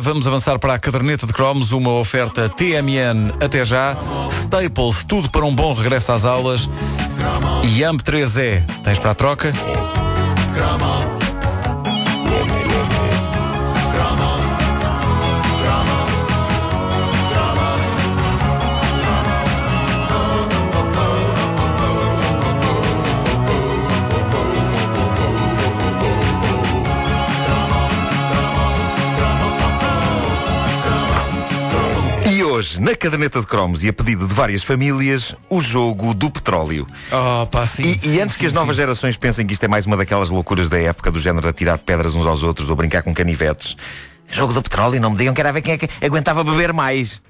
vamos avançar para a caderneta de cromos, uma oferta TMN até já, Staples, tudo para um bom regresso às aulas e AMP3E. Tens para a troca? Hoje, na caderneta de cromos e a pedido de várias famílias, o jogo do petróleo. Oh, pá, sim. E, sim, e antes sim, que as novas gerações pensem que isto é mais uma daquelas loucuras da época do género atirar pedras uns aos outros ou brincar com canivetes, jogo do petróleo, não me digam que era ver quem é que aguentava beber mais.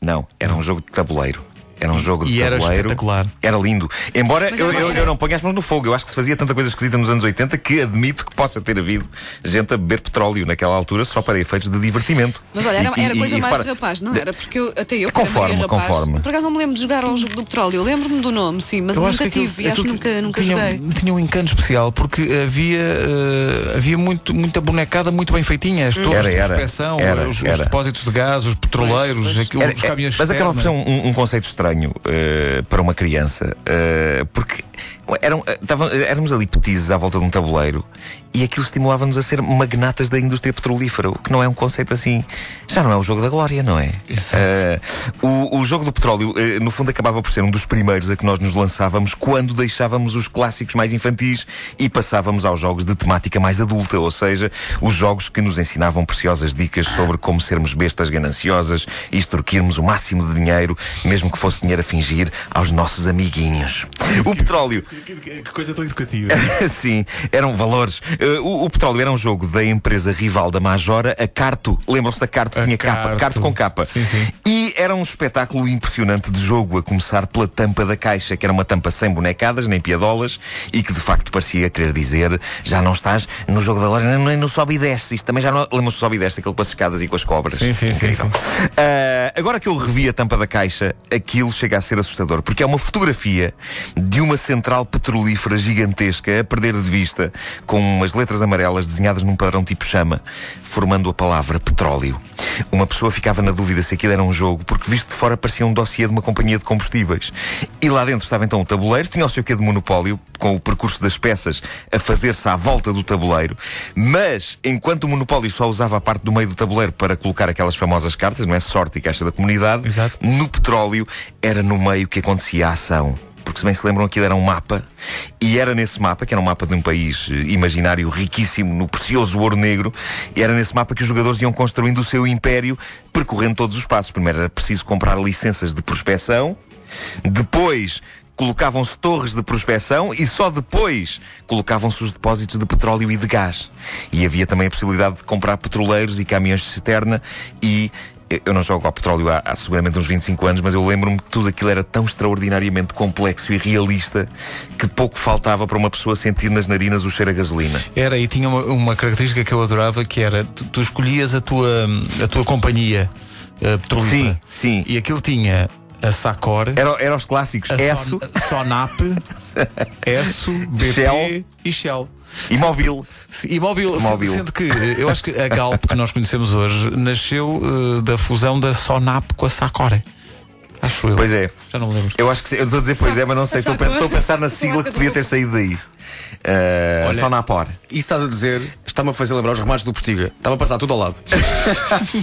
Não, era um jogo de tabuleiro. Era um jogo de E era tabuleiro. espetacular. Era lindo. Embora Mas eu, era- eu, eu não ponha as mãos no fogo. Eu acho que se fazia tanta coisa esquisita nos anos 80 que admito que possa ter havido gente a beber petróleo naquela altura só para efeitos de divertimento. Mas olha, era, E- e- era coisa e mais repara, de rapaz, não era? Porque eu, até eu, Conforme, era rapaz, conforme. por acaso não me lembro de jogar ao jogo do petróleo. Eu lembro-me do nome, sim, mas Eu nunca aquilo- tive e acho que nunca, nunca tinha, joguei. tinha um encanto especial porque havia, eh, havia muito, muita bonecada muito bem feitinha. As torres Era, de era. prospeção, Era, os, os era. depósitos de gás, os petroleiros, Pois, pois. aquilo- Era- os é- caminhões mas acaba por ser um, um- um conceito estranho eh, para uma criança, eh, porque eram, eh, tava- éramos ali petizes à volta de um tabuleiro e aquilo estimulava-nos a ser magnatas da indústria petrolífera, o que não é um conceito assim. Já não é o jogo da glória, não é? Eh, o, o jogo do petróleo, eh, no fundo, acabava por ser um dos primeiros a que nós nos lançávamos quando deixávamos os clássicos mais infantis e passávamos aos jogos de temática mais adulta, ou seja, os jogos que nos ensinavam preciosas dicas sobre como sermos bestas gananciosas e extorquirmos o máximo de dinheiro, mesmo que fosse dinheiro a fingir, aos nossos amiguinhos. O petróleo Que coisa tão educativa. Sim, eram valores. Uh, o, o petróleo era um jogo da empresa rival da Majora, a Carto. Lembram-se da Carto? A Tinha capa. Carto. Carto com capa. Sim, sim. E era um espetáculo impressionante de jogo, a começar pela tampa da caixa, que era uma tampa sem bonecadas, nem piadolas, e que de facto parecia querer dizer: já não estás no jogo da loja, nem no sobe e desce. Isto também já não. Lembram-se do sobe e desce, aquele com as escadas e com as cobras. Sim, sim, sim, Incrível. sim. Ah, agora que eu revi a tampa da caixa, aquilo chega a ser assustador, porque é uma fotografia de uma central petrolífera gigantesca a perder de vista, com umas letras amarelas desenhadas num padrão tipo chama, formando a palavra petróleo. Uma pessoa ficava na dúvida se aquilo era um jogo, porque visto de fora parecia um dossiê de uma companhia de combustíveis. E lá dentro estava então o tabuleiro, tinha o seu quê de monopólio, com o percurso das peças a fazer-se à volta do tabuleiro, mas enquanto o monopólio só usava a parte do meio do tabuleiro para colocar aquelas famosas cartas, não é? Sorte e caixa da comunidade, Exato. no petróleo era no meio que acontecia a ação. Porque se bem se lembram aquilo era um mapa E era nesse mapa, que era um mapa de um país eh, imaginário riquíssimo No precioso ouro negro E era nesse mapa que os jogadores iam construindo o seu império Percorrendo todos os passos Primeiro era preciso comprar licenças de prospecção Depois colocavam-se torres de prospecção e só depois colocavam-se os depósitos de petróleo e de gás. E havia também a possibilidade de comprar petroleiros e caminhões de cisterna e eu não jogo ao petróleo há, há seguramente uns 25 anos, mas eu lembro-me que tudo aquilo era tão extraordinariamente complexo e realista que pouco faltava para uma pessoa sentir nas narinas o cheiro a gasolina. Era, e tinha uma, uma característica que eu adorava, que era, tu, tu escolhias a tua, a tua companhia uh, petrolífera. Sim, sim. E aquilo tinha a Sacor, Era, era os clássicos. a Son, Sonap, ESSO, BP Shell. e Shell. E Móvel. Sim, E móvel, Móvel. sendo que eh, eu acho que a Galp que nós conhecemos hoje nasceu eh, da fusão da Sonap com a Sacor. Acho eu. Pois é. Já não me lembro. Eu acho que sim. eu estou a dizer pois é, mas não sei. Estou a, Sacor. estou a pensar na sigla que podia ter saído daí. Uh, Olha- Sonapor. Isso estás a dizer, está-me a fazer lembrar os remates do Postiga. Estava a passar tudo ao lado.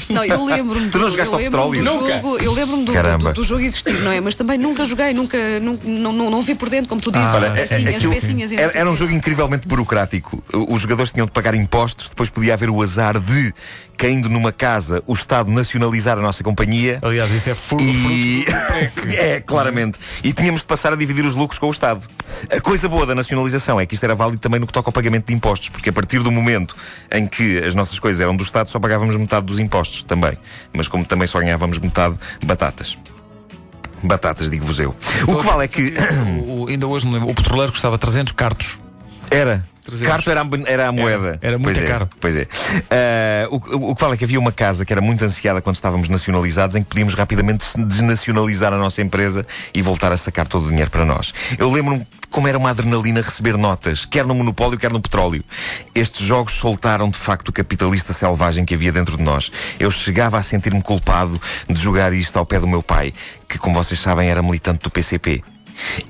Não, eu lembro-me Tu não do- jogaste eu ao petróleo? do Nunca. jogo, eu lembro-me do, do, do jogo existir, não é? Mas também nunca joguei, nunca, não, não, não, não vi por dentro, como tu dizes, Ah, olha, olha, pecinhas, aquilo- e Era, era um jogo incrivelmente burocrático. Os jogadores tinham de pagar impostos, depois podia haver o azar de, caindo numa casa, o Estado nacionalizar a nossa companhia. Aliás, isso é furo, E... é, claramente. E tínhamos de passar a dividir os lucros com o Estado. A coisa boa da nacionalização é que isto era válido também no que toca ao pagamento de impostos, porque a partir do momento em que as nossas coisas eram do Estado, só pagávamos metade dos impostos também. Mas como também só ganhávamos metade, batatas. Batatas, digo-vos eu. O que vale é que. O- ainda hoje me lembro, o petroleiro custava 300 cartos. Era. 300. Carto era a, era a moeda. era muito pois é, caro. Pois é. Ah, o, o- o que vale é que havia uma casa que era muito ansiada quando estávamos nacionalizados, em que podíamos rapidamente desnacionalizar a nossa empresa e voltar a sacar todo o dinheiro para nós. Eu lembro-me como era uma adrenalina receber notas, quer no monopólio, quer no petróleo. Estes jogos soltaram de facto o capitalista selvagem que havia dentro de nós. Eu chegava a sentir-me culpado de jogar isto ao pé do meu pai, que, como vocês sabem, era militante do PCP.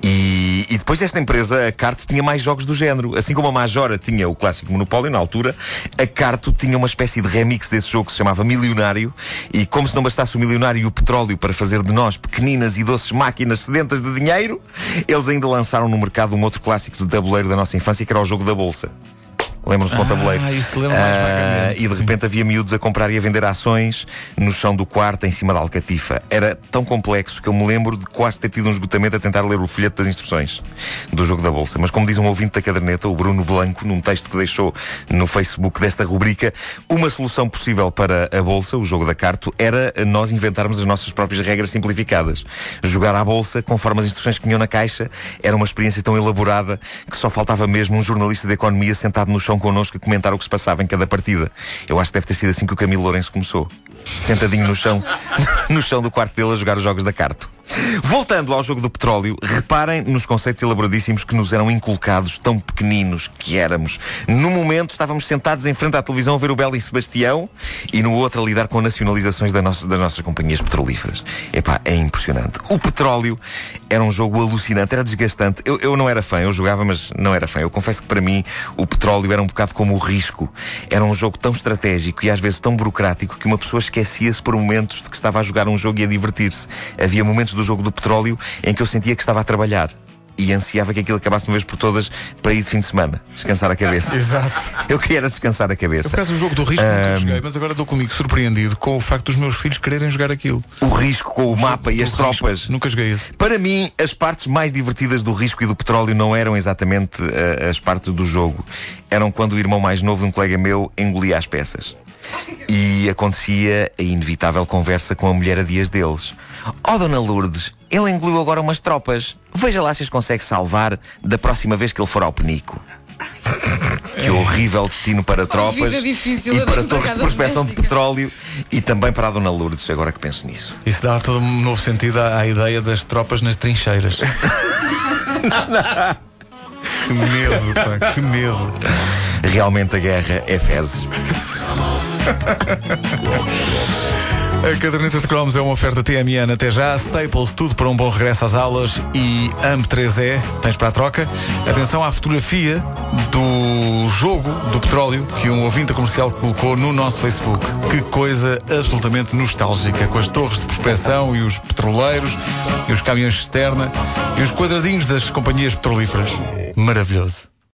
E, e depois desta empresa, a Carto tinha mais jogos do género. Assim como a Majora tinha o clássico Monopólio na altura, a Carto tinha uma espécie de remix desse jogo que se chamava Milionário. E como se não bastasse o milionário e o petróleo para fazer de nós pequeninas e doces máquinas sedentas de dinheiro, eles ainda lançaram no mercado um outro clássico do tabuleiro da nossa infância, que era o jogo da Bolsa. Lembram-se Ah, tabuleiro? isso lembro Ah, E de sim. repente havia miúdos a comprar e a vender ações no chão do quarto, em cima da alcatifa. Era tão complexo que eu me lembro de quase ter tido um esgotamento a tentar ler o folheto das instruções do jogo da Bolsa. Mas como diz um ouvinte da caderneta, o Bruno Blanco, num texto que deixou no Facebook desta rubrica, uma solução possível para a Bolsa, o jogo da carto, era nós inventarmos as nossas próprias regras simplificadas. Jogar à Bolsa, conforme as instruções que vinham na caixa, era uma experiência tão elaborada que só faltava mesmo um jornalista de economia sentado no chão connosco a comentar o que se passava em cada partida. Eu acho que deve ter sido assim que o Camilo Lourenço começou. Sentadinho no chão, no chão do quarto dele a jogar os jogos da carto. Voltando ao jogo do petróleo, reparem nos conceitos elaboradíssimos que nos eram inculcados, tão pequeninos que éramos. No momento estávamos sentados em frente à televisão a ver o Belo e Sebastião e no outro a lidar com nacionalizações da nossa- das nossas companhias petrolíferas. Epá, é impressionante. O petróleo era um jogo alucinante, era desgastante. Eu, eu não era fã, eu jogava, mas não era fã. Eu confesso que para mim o petróleo era um bocado como o risco. Era um jogo tão estratégico e às vezes tão burocrático que uma pessoa esquecia-se por momentos de que estava a jogar um jogo e a divertir-se. Havia momentos do jogo do petróleo em que eu sentia que estava a trabalhar. E ansiava que aquilo acabasse uma vez por todas para ir de fim de semana, descansar a cabeça. Exato. Eu queria era descansar a cabeça. por acaso, o jogo do risco nunca joguei, mas agora estou comigo surpreendido com o facto dos meus filhos quererem jogar aquilo. O risco com o mapa e as risco. tropas. Nunca joguei esse. Para mim, as partes mais divertidas do risco e do petróleo não eram exatamente eh, as partes do jogo. Eram quando o irmão mais novo de um colega meu engolia as peças. E acontecia a inevitável conversa com a mulher a dias deles. Oh, Dona Lourdes, ele engoliu agora umas tropas. Veja lá se as consegue salvar da próxima vez que ele for ao penico. Que horrível destino para tropas difícil e para torres de empregada prospecção de doméstica. petróleo e também para a Dona Lourdes, agora que penso nisso. Isso dá todo um novo sentido à, à ideia das tropas nas trincheiras. que medo, pá, que medo. Realmente a guerra é fezes. A caderneta de cromos é uma oferta TMN até já, Staples, tudo para um bom regresso às aulas e AMP3E, tens para a troca. Atenção à fotografia do jogo do petróleo que um ouvinte comercial colocou no nosso Facebook. Que coisa absolutamente nostálgica, com as torres de prospecção e os petroleiros e os caminhões externa e os quadradinhos das companhias petrolíferas. Maravilhoso.